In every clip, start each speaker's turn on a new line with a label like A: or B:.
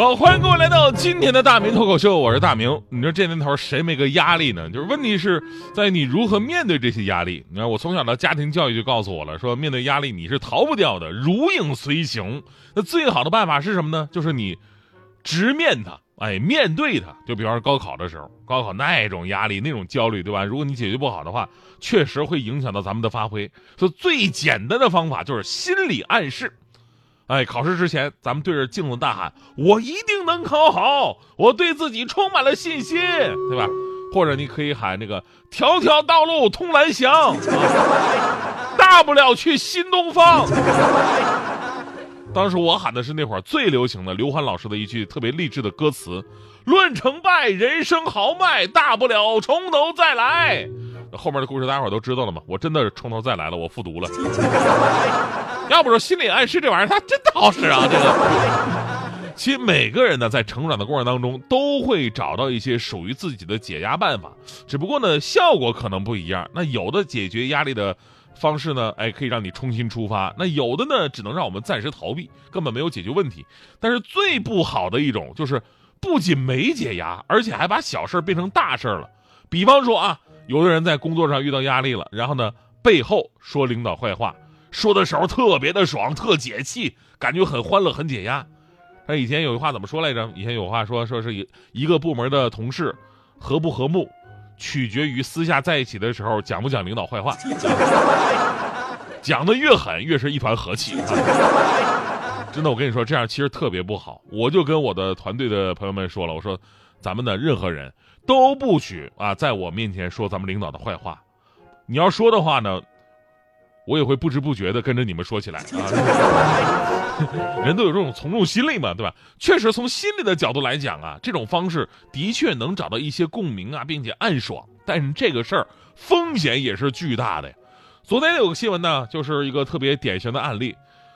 A: 好，欢迎各位来到今天的大明脱口秀，我是大明。你说这年头谁没个压力呢？就是问题是在你如何面对这些压力。你看我从小的家庭教育就告诉我了，说面对压力你是逃不掉的，如影随形。那最好的办法是什么呢？就是你直面它，哎，面对它。就比方说高考的时候，高考那种压力、那种焦虑，对吧？如果你解决不好的话，确实会影响到咱们的发挥。所以最简单的方法就是心理暗示。哎，考试之前，咱们对着镜子大喊：“我一定能考好，我对自己充满了信心，对吧？”或者你可以喊那个“条条道路通蓝翔”，大不了去新东方。当时我喊的是那会儿最流行的刘欢老师的一句特别励志的歌词：“论成败，人生豪迈，大不了从头再来。”后面的故事大家伙都知道了嘛？我真的是从头再来了，我复读了。要不说心理暗示这玩意儿，它真的好使啊！这个，其实每个人呢，在成长的过程当中，都会找到一些属于自己的解压办法，只不过呢，效果可能不一样。那有的解决压力的方式呢，哎，可以让你重新出发；那有的呢，只能让我们暂时逃避，根本没有解决问题。但是最不好的一种，就是不仅没解压，而且还把小事变成大事了。比方说啊。有的人在工作上遇到压力了，然后呢，背后说领导坏话，说的时候特别的爽，特解气，感觉很欢乐，很解压。他以前有句话怎么说来着？以前有话说，说是一一个部门的同事和不和睦，取决于私下在一起的时候讲不讲领导坏话。讲的越狠，越是一团和气。真的，我跟你说，这样其实特别不好。我就跟我的团队的朋友们说了，我说，咱们的任何人。都不许啊，在我面前说咱们领导的坏话。你要说的话呢，我也会不知不觉的跟着你们说起来啊。人都有这种从众心理嘛，对吧？确实，从心理的角度来讲啊，这种方式的确能找到一些共鸣啊，并且暗爽。但是这个事儿风险也是巨大的呀。昨天有个新闻呢，就是一个特别典型的案例。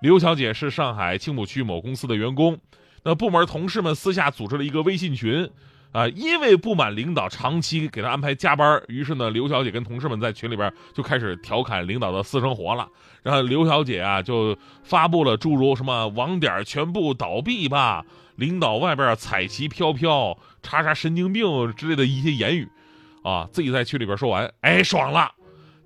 A: 刘小姐是上海青浦区某公司的员工，那部门同事们私下组织了一个微信群。啊，因为不满领导长期给他安排加班，于是呢，刘小姐跟同事们在群里边就开始调侃领导的私生活了。然后刘小姐啊，就发布了诸如什么“网点全部倒闭吧”“领导外边彩旗飘飘”“查查神经病”之类的一些言语，啊，自己在群里边说完，哎，爽了。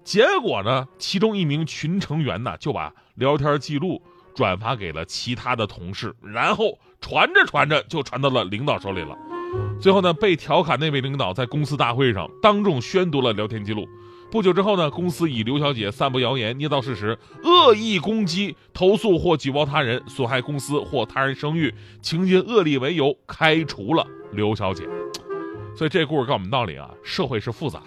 A: 结果呢，其中一名群成员呢，就把聊天记录转发给了其他的同事，然后传着传着就传到了领导手里了。最后呢，被调侃那位领导在公司大会上当众宣读了聊天记录。不久之后呢，公司以刘小姐散布谣言、捏造事实、恶意攻击、投诉或举报他人、损害公司或他人声誉、情节恶劣为由，开除了刘小姐。所以这故事告诉我们道理啊，社会是复杂的，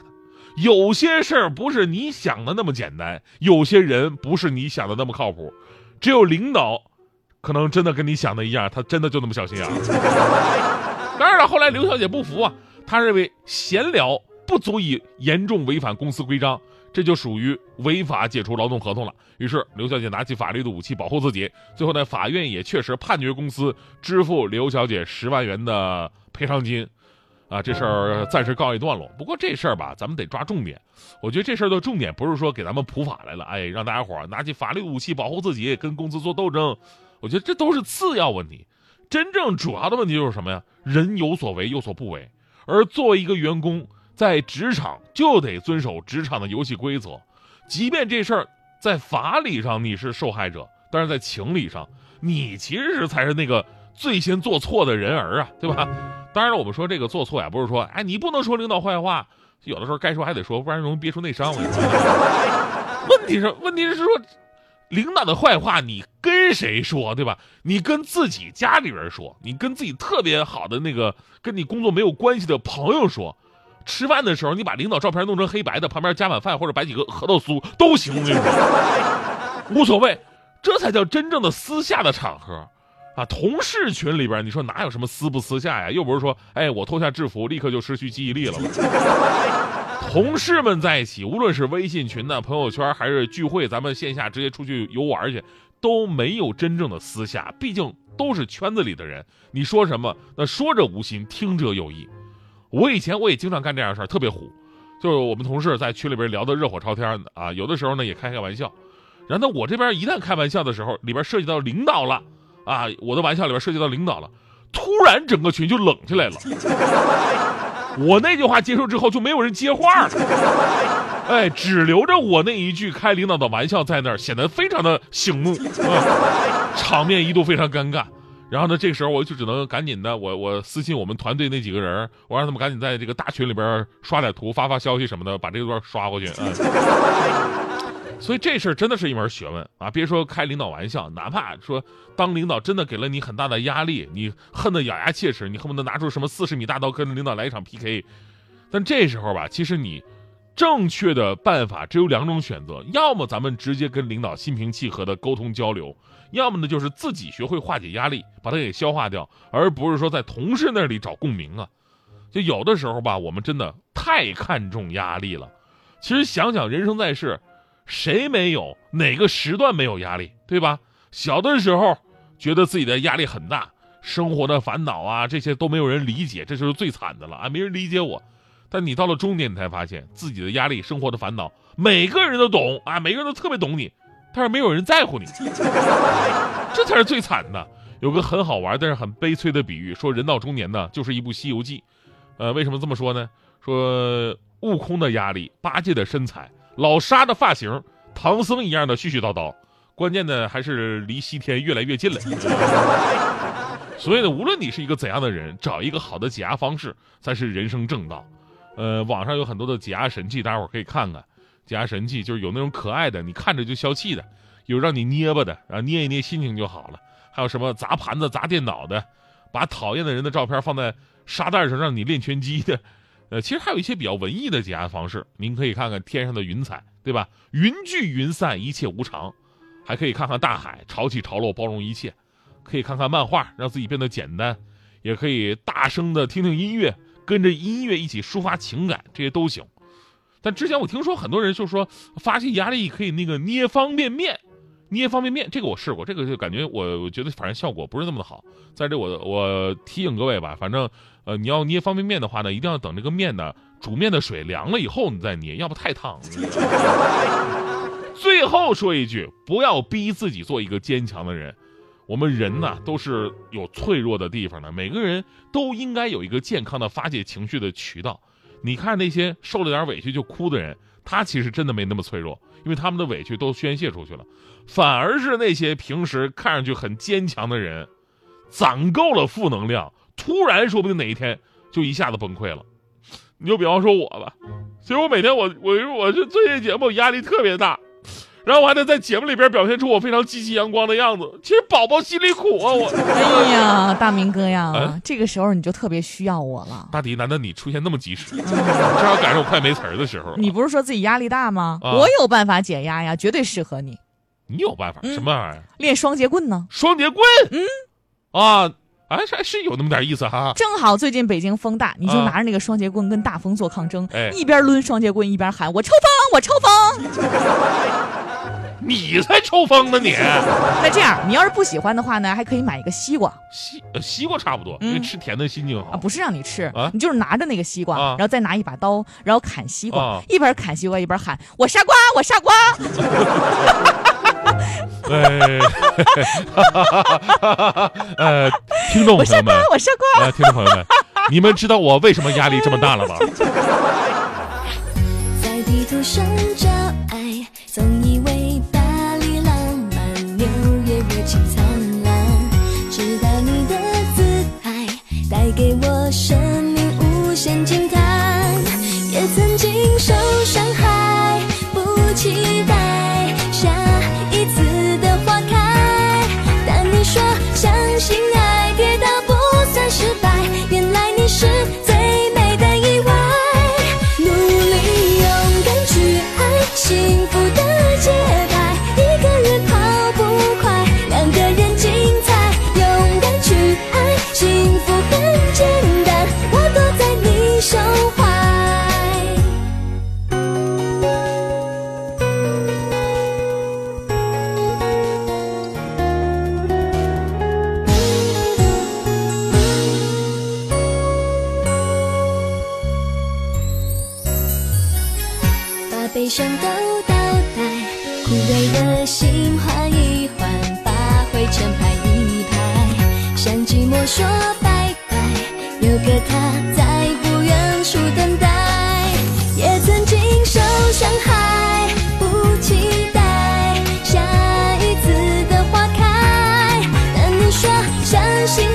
A: 有些事儿不是你想的那么简单，有些人不是你想的那么靠谱。只有领导，可能真的跟你想的一样，他真的就那么小心眼。当然了，后来刘小姐不服啊，她认为闲聊不足以严重违反公司规章，这就属于违法解除劳动合同了。于是刘小姐拿起法律的武器保护自己。最后呢，法院也确实判决公司支付刘小姐十万元的赔偿金，啊，这事儿暂时告一段落。不过这事儿吧，咱们得抓重点。我觉得这事儿的重点不是说给咱们普法来了，哎，让大家伙拿起法律武器保护自己，跟公司做斗争。我觉得这都是次要问题。真正主要的问题就是什么呀？人有所为有所不为，而作为一个员工，在职场就得遵守职场的游戏规则，即便这事儿在法理上你是受害者，但是在情理上，你其实是才是那个最先做错的人儿啊，对吧？当然了，我们说这个做错呀，不是说哎你不能说领导坏话，有的时候该说还得说，不然容易憋出内伤。问题是，问题是说。领导的坏话，你跟谁说，对吧？你跟自己家里人说，你跟自己特别好的那个跟你工作没有关系的朋友说，吃饭的时候你把领导照片弄成黑白的，旁边加碗饭或者摆几个核桃酥都行，我跟你说无所谓，这才叫真正的私下的场合，啊，同事群里边你说哪有什么私不私下呀？又不是说，哎，我脱下制服立刻就失去记忆力了。同事们在一起，无论是微信群的朋友圈，还是聚会，咱们线下直接出去游玩去，都没有真正的私下，毕竟都是圈子里的人。你说什么，那说者无心，听者有意。我以前我也经常干这样的事儿，特别虎。就是我们同事在群里边聊得热火朝天的啊，有的时候呢也开开玩笑。然后，我这边一旦开玩笑的时候，里边涉及到领导了啊，我的玩笑里边涉及到领导了，突然整个群就冷下来了。我那句话结束之后，就没有人接话了，哎，只留着我那一句开领导的玩笑在那儿，显得非常的醒目，啊，场面一度非常尴尬。然后呢，这个时候我就只能赶紧的，我我私信我们团队那几个人，我让他们赶紧在这个大群里边刷点图、发发消息什么的，把这段刷过去啊。所以这事儿真的是一门学问啊！别说开领导玩笑，哪怕说当领导真的给了你很大的压力，你恨得咬牙切齿，你恨不得拿出什么四十米大刀跟领导来一场 PK。但这时候吧，其实你正确的办法只有两种选择：要么咱们直接跟领导心平气和的沟通交流，要么呢就是自己学会化解压力，把它给消化掉，而不是说在同事那里找共鸣啊。就有的时候吧，我们真的太看重压力了。其实想想人生在世。谁没有哪个时段没有压力，对吧？小的时候觉得自己的压力很大，生活的烦恼啊，这些都没有人理解，这就是最惨的了啊！没人理解我。但你到了中年，你才发现自己的压力、生活的烦恼，每个人都懂啊，每个人都特别懂你，但是没有人在乎你，这才是最惨的。有个很好玩但是很悲催的比喻，说人到中年呢，就是一部《西游记》。呃，为什么这么说呢？说悟空的压力，八戒的身材。老沙的发型，唐僧一样的絮絮叨叨，关键的还是离西天越来越近了。所以呢，无论你是一个怎样的人，找一个好的解压方式才是人生正道。呃，网上有很多的解压神器，大家伙可以看看。解压神器就是有那种可爱的，你看着就消气的；有让你捏巴的，然后捏一捏心情就好了。还有什么砸盘子、砸电脑的，把讨厌的人的照片放在沙袋上让你练拳击的。呃，其实还有一些比较文艺的解压方式，您可以看看天上的云彩，对吧？云聚云散，一切无常。还可以看看大海，潮起潮落，包容一切。可以看看漫画，让自己变得简单。也可以大声的听听音乐，跟着音乐一起抒发情感，这些都行。但之前我听说很多人就说发泄压力可以那个捏方便面。捏方便面，这个我试过，这个就感觉我我觉得反正效果不是那么的好。在这我我提醒各位吧，反正呃你要捏方便面的话呢，一定要等这个面呢煮面的水凉了以后你再捏，要不太烫。最后说一句，不要逼自己做一个坚强的人。我们人呢都是有脆弱的地方的，每个人都应该有一个健康的发泄情绪的渠道。你看那些受了点委屈就哭的人。他其实真的没那么脆弱，因为他们的委屈都宣泄出去了，反而是那些平时看上去很坚强的人，攒够了负能量，突然说不定哪一天就一下子崩溃了。你就比方说我吧，其实我每天我我我这做这节目压力特别大。然后我还得在节目里边表现出我非常积极阳光的样子。其实宝宝心里苦啊，我。
B: 哎呀，大明哥呀，这个时候你就特别需要我了。
A: 大迪，难道你出现那么及时？正好赶上我快没词儿的时候。
B: 你不是说自己压力大吗？我有办法解压呀，绝对适合你。
A: 你有办法？什么玩意儿？
B: 练双节棍呢？
A: 双节棍？嗯。啊，哎，还是有那么点意思哈。
B: 正好最近北京风大，你就拿着那个双节棍跟大风做抗争，一边抡双节棍一边喊：“我抽风，我抽风。”
A: 你才抽风呢！你
B: 那这样，你要是不喜欢的话呢，还可以买一个西瓜。
A: 西西瓜差不多，因为吃甜的心情好
B: 啊。不是让你吃啊，你就是拿着那个西瓜，然后再拿一把刀，然后砍西瓜，一边砍西瓜一边喊：“我杀瓜，我杀瓜。”
A: 呃，听众朋友们，
B: 我杀瓜，
A: 听众朋友们，你们知道我为什么压力这么大了吗？在地图上无限惊叹，也曾经受伤。
C: 都倒带，枯萎的心换一换，把灰尘拍一拍，向寂寞说拜拜，有个他在不远处等待。也曾经受伤害，不期待下一次的花开，但你说相信